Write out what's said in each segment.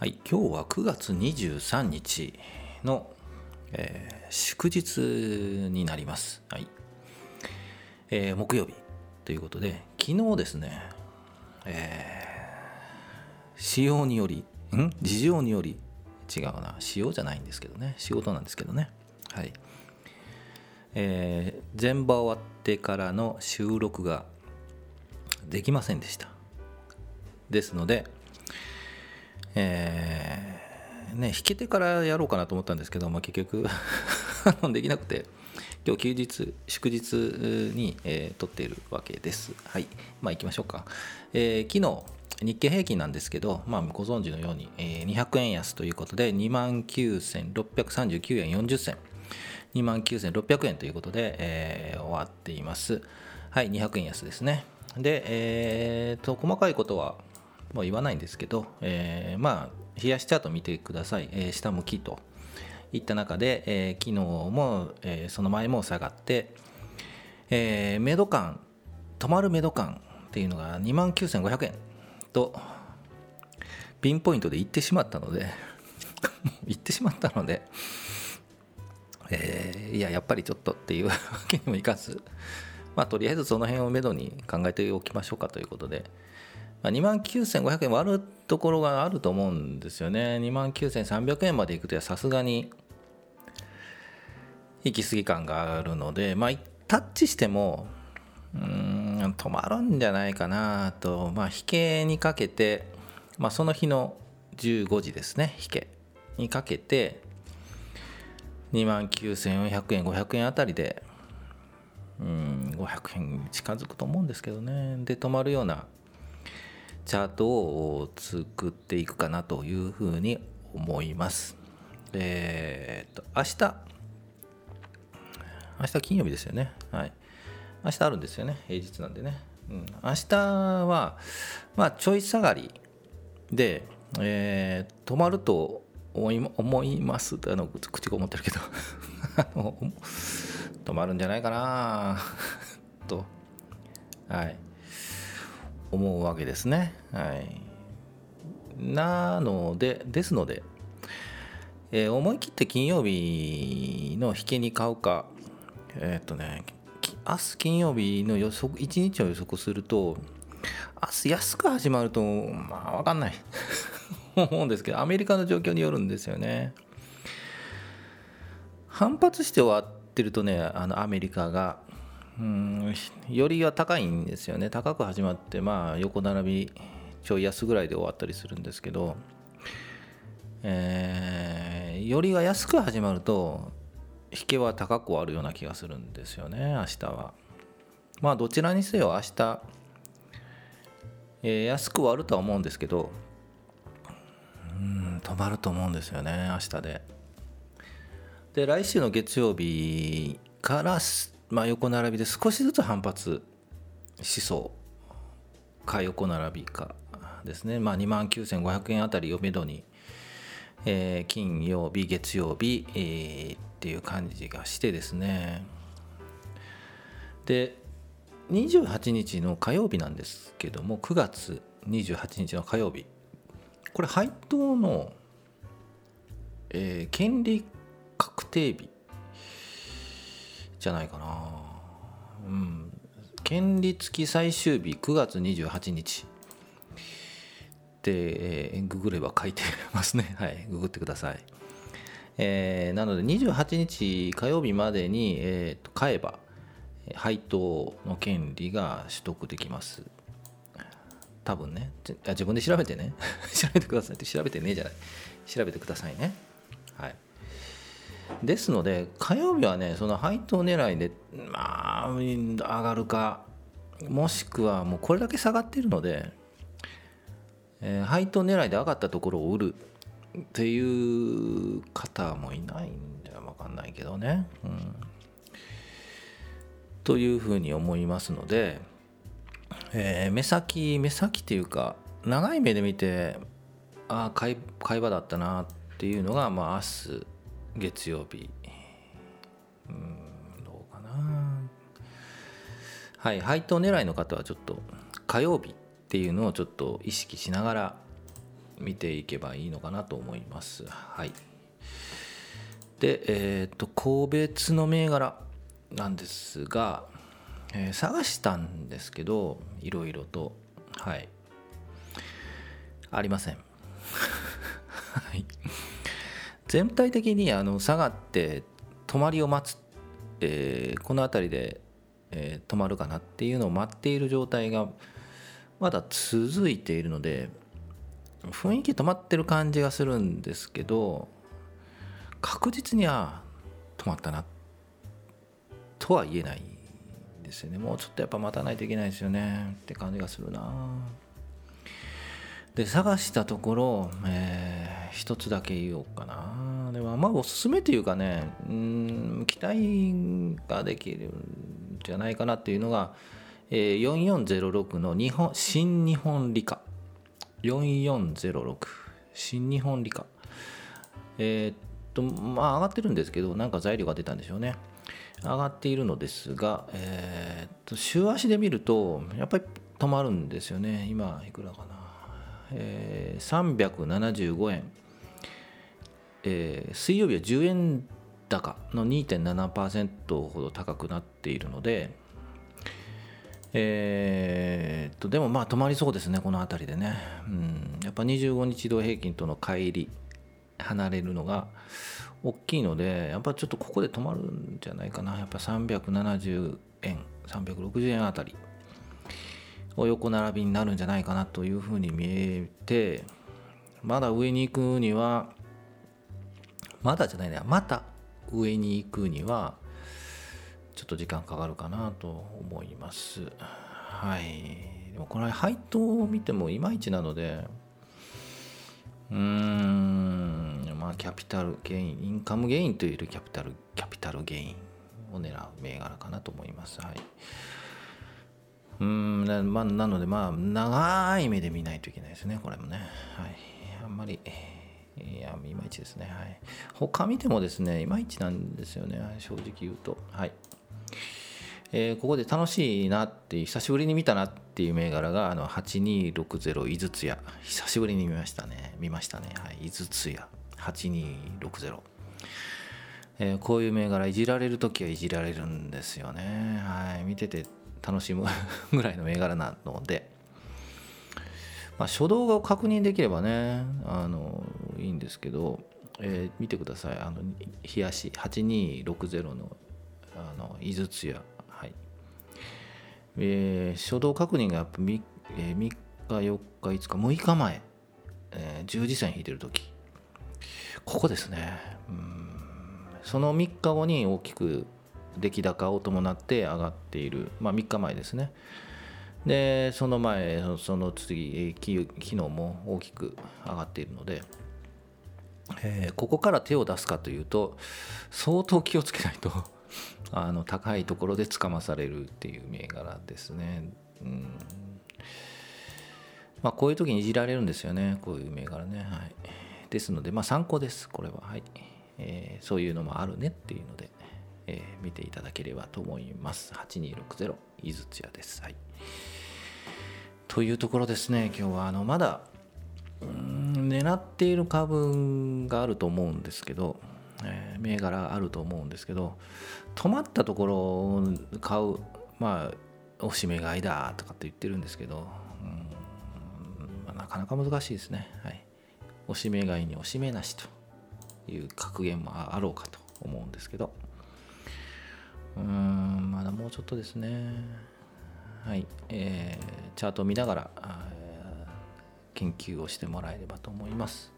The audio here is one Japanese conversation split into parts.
はい、今日は9月23日の、えー祝日になります。はいえー木曜日ということで、昨日ですね、えー仕様により、ん？事情により、違うな、仕様じゃないんですけどね、仕事なんですけどね。はい。えー全場終わってからの収録ができませんでした。ですので、えーね、弾けてからやろうかなと思ったんですけど、まあ、結局 できなくて今日休日祝日に、えー撮っているわけです。はい。まあ行きましょうか、えー昨日日経平均なんですけど、まあ、ご存知のように、えー200円安ということで2万9639円40銭2万9600円ということで、えー終わっています。はい200円安ですね。で、えーと細かいことはもう言わないんですけど、えーまあ冷やしチャート見てください、えー下向きといった中で、えー昨日も、えーその前も下がって、えー、メド感止まるメド感っていうのが2万9500円とピンポイントで行ってしまったので 行ってしまったので、えーいややっぱりちょっとっていう わけにもいかずまあとりあえずその辺をめどに考えておきましょうかということで、まあ、2万9500円割るところがあると思うんですよね。2万9300円までいくとさすがに行き過ぎ感があるのでまあタッチしてもうん止まるんじゃないかなと。まあ引けにかけて、まあ、その日の15時ですね引けにかけて2万9400円500円あたりでうん500円近づくと思うんですけどね。で止まるようなチャートを作っていくかなというふうに思います。えーっと明日。明日金曜日ですよね。はい。明日あるんですよね。平日なんでね、うん、明日はまあちょい下がりで、えー止まると思い思います。あの口が思ってるけど。あの止まるんじゃないかな。と。はい。思うわけですね。はい。なのでですので、えー思い切って金曜日の引けに買うかえーっとね明日金曜日の予測1日を予測すると明日安く始まるとまあ分かんない。思うんですけどアメリカの状況によるんですよね。反発して終わってるとねあのアメリカがうんよりは高いんですよね。高く始まってまあ横並びちょい安ぐらいで終わったりするんですけど、えーよりが安く始まると引けは高く終わるような気がするんですよね明日は。まあどちらにせよ明日、えー安く終わるとは思うんですけどうん止まると思うんですよね明日で。で来週の月曜日から、まあ、横並びで少しずつ反発しそう。か横並びかですね、まあ、2万9500円あたりをめどに、えー金曜日月曜日、えーっていう感じがしてですね。で28日の火曜日なんですけども9月28日の火曜日。これ配当の、えー権利確定日じゃないかな。うん。権利付き最終日9月28日。って、えーググれば書いてますね。はい。ググってください。えーなので28日火曜日までに、えーと買えば配当の権利が取得できます。多分ね。自分で調べてね。調べてくださいって調べてねじゃない。調べてくださいね。はい。ですので火曜日はねその配当狙いでまあ上がるかもしくはもうこれだけ下がってるので、えー配当狙いで上がったところを売るっていう方もいないんで分かんないけどね、うん、というふうに思いますので、えー目先目先っていうか長い目で見てああ買い買い場だったなっていうのがまあ明日月曜日。うんどうかな。はい配当狙いの方はちょっと火曜日っていうのをちょっと意識しながら見ていけばいいのかなと思います。はい。でえっ、と個別の銘柄なんですが、えー、探したんですけどいろいろと。はい。ありません。はい。全体的にあの下がって止まりを待つ、えー、この辺りで、えー、止まるかなっていうのを待っている状態がまだ続いているので雰囲気止まってる感じがするんですけど確実には止まったなとは言えないですよね。もうちょっとやっぱ待たないといけないですよねって感じがするな。で探したところ、えー、一つだけ言おうかな。でもまあおすすめというかねうん期待ができるんじゃないかなっていうのが、えー、4406の日本新日本理科。4406新日本理科。えー、っとまあ上がってるんですけどなんか材料が出たんでしょうね。上がっているのですが、えー、っと週足で見るとやっぱり止まるんですよね。今いくらかな。えー、375円、えー、水曜日は10円高の2.7%ほど高くなっているので、えー、とでもまあ止まりそうですねこの辺りでね、うん、やっぱ25日移動平均との乖離離れるのが大きいのでやっぱちょっとここで止まるんじゃないかな。やっぱ370円360円あたりを横並びになるんじゃないかなというふうに見えてまだ上に行くにはまだじゃないねまた上に行くにはちょっと時間かかるかなと思います。はい。でもこれ配当を見てもいまいちなのでうーんまあキャピタルゲインインカムゲインというよりキャピタルキャピタルゲインを狙う銘柄かなと思います。はい。うーん,、まあ、なのでまあ長い目で見ないといけないですねこれもね。はい。あんまりいやいまいちですね。はい。他見てもですねいまいちなんですよね。正直言うと。はい。えー、ここで楽しいなっていう久しぶりに見たなっていう銘柄があの8260井筒屋久しぶりに見ましたね。見ましたね。はい。井筒屋8260えー、こういう銘柄いじられる時はいじられるんですよね。はい。見てて楽しむ ぐらいの銘柄なので、まあ、初動画を確認できればねあのいいんですけど、えー、見てください。あの冷やし8260のあの井筒屋。はい。えー、初動確認がやっぱ 3,、えー、3日4日5日6日前、えー、十字線引いてる時。ここですね。うん。その3日後に大きく出来高を伴って上がっている、まあ、3日前ですね。で、その前、その次、昨日も大きく上がっているので、えー、ここから手を出すかというと、相当気をつけないと あの高いところでつかまされるっていう銘柄ですね。うんまあ、こういう時にいじられるんですよね、こういう銘柄ね。はい、ですので、まあ、参考です、これは。はいえー、そういうのもあるねっていうので、えー、見ていただければと思います。8260井筒屋です。はい。というところですね、今日はあのまだ狙っている株があると思うんですけど、えー、銘柄あると思うんですけど、止まったところを買う、まあ、おしめ買いだとかって言ってるんですけど、まあ、なかなか難しいですね。はい。おしめ買いにおしめなしという格言もあろうかと思うんですけど、うんまだもうちょっとですねはい、えー、チャートを見ながら研究をしてもらえればと思います。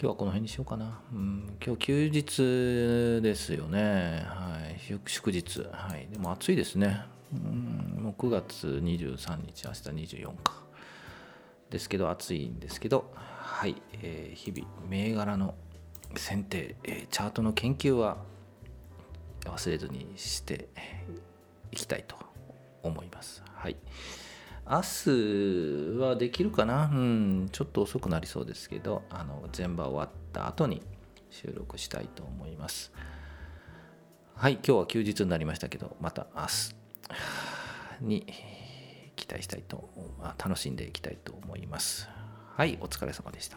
今日はこの辺にしようかな、うん、今日休日ですよね。はい。祝日。はい。でも暑いですね。うんもう9月23日明日24日。ですけど暑いんですけど。はい、えー、日々銘柄の選定、えー、チャートの研究は忘れずにしていきたいと思います。はい。明日はできるかな？うん、ちょっと遅くなりそうですけど、あの、全場終わった後に収録したいと思います。はい、今日は休日になりましたけど、また明日に期待したいと、楽しんでいきたいと思います。はいお疲れ様でした